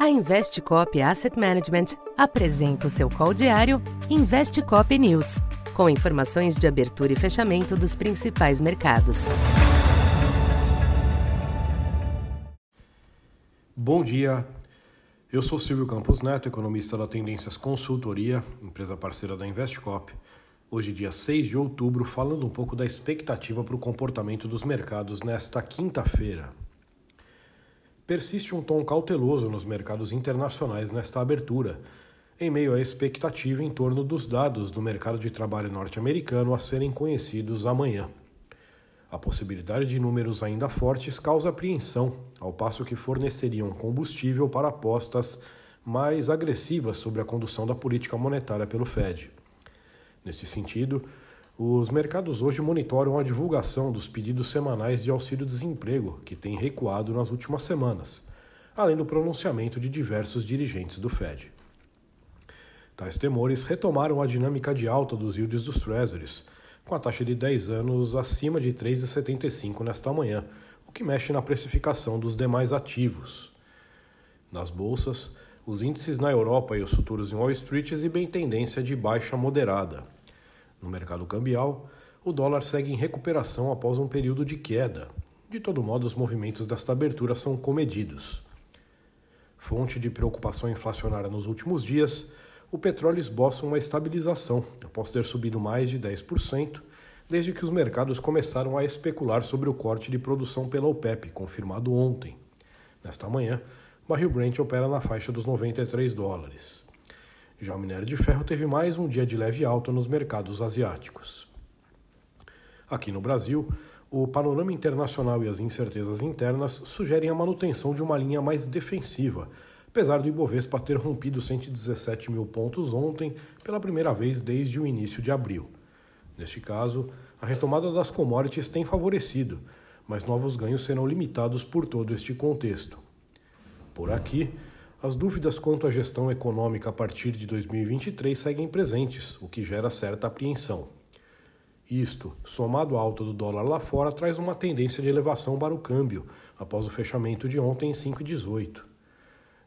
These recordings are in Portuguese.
A Investcop Asset Management apresenta o seu call diário Investcop News, com informações de abertura e fechamento dos principais mercados. Bom dia. Eu sou Silvio Campos Neto, economista da Tendências Consultoria, empresa parceira da Investcop. Hoje, dia 6 de outubro, falando um pouco da expectativa para o comportamento dos mercados nesta quinta-feira persiste um tom cauteloso nos mercados internacionais nesta abertura, em meio à expectativa em torno dos dados do mercado de trabalho norte-americano a serem conhecidos amanhã. A possibilidade de números ainda fortes causa apreensão, ao passo que forneceriam combustível para apostas mais agressivas sobre a condução da política monetária pelo Fed. Nesse sentido, os mercados hoje monitoram a divulgação dos pedidos semanais de auxílio-desemprego, que tem recuado nas últimas semanas, além do pronunciamento de diversos dirigentes do Fed. Tais temores retomaram a dinâmica de alta dos yields dos Treasuries, com a taxa de 10 anos acima de 3,75 nesta manhã, o que mexe na precificação dos demais ativos. Nas bolsas, os índices na Europa e os futuros em Wall Street exibem tendência de baixa moderada. No mercado cambial, o dólar segue em recuperação após um período de queda. De todo modo, os movimentos desta abertura são comedidos. Fonte de preocupação inflacionária nos últimos dias, o petróleo esboça uma estabilização, após ter subido mais de 10%, desde que os mercados começaram a especular sobre o corte de produção pela OPEP, confirmado ontem. Nesta manhã, o barril Brent opera na faixa dos 93 dólares. Já o minério de ferro teve mais um dia de leve alta nos mercados asiáticos. Aqui no Brasil, o panorama internacional e as incertezas internas sugerem a manutenção de uma linha mais defensiva, apesar do Ibovespa ter rompido 117 mil pontos ontem pela primeira vez desde o início de abril. Neste caso, a retomada das commodities tem favorecido, mas novos ganhos serão limitados por todo este contexto. Por aqui, as dúvidas quanto à gestão econômica a partir de 2023 seguem presentes, o que gera certa apreensão. Isto, somado à alta do dólar lá fora, traz uma tendência de elevação para o câmbio, após o fechamento de ontem em 5,18.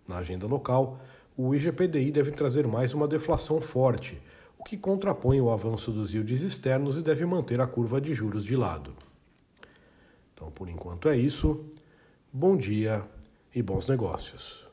Na agenda local, o IGPDI deve trazer mais uma deflação forte, o que contrapõe o avanço dos yields externos e deve manter a curva de juros de lado. Então, por enquanto é isso. Bom dia e bons negócios.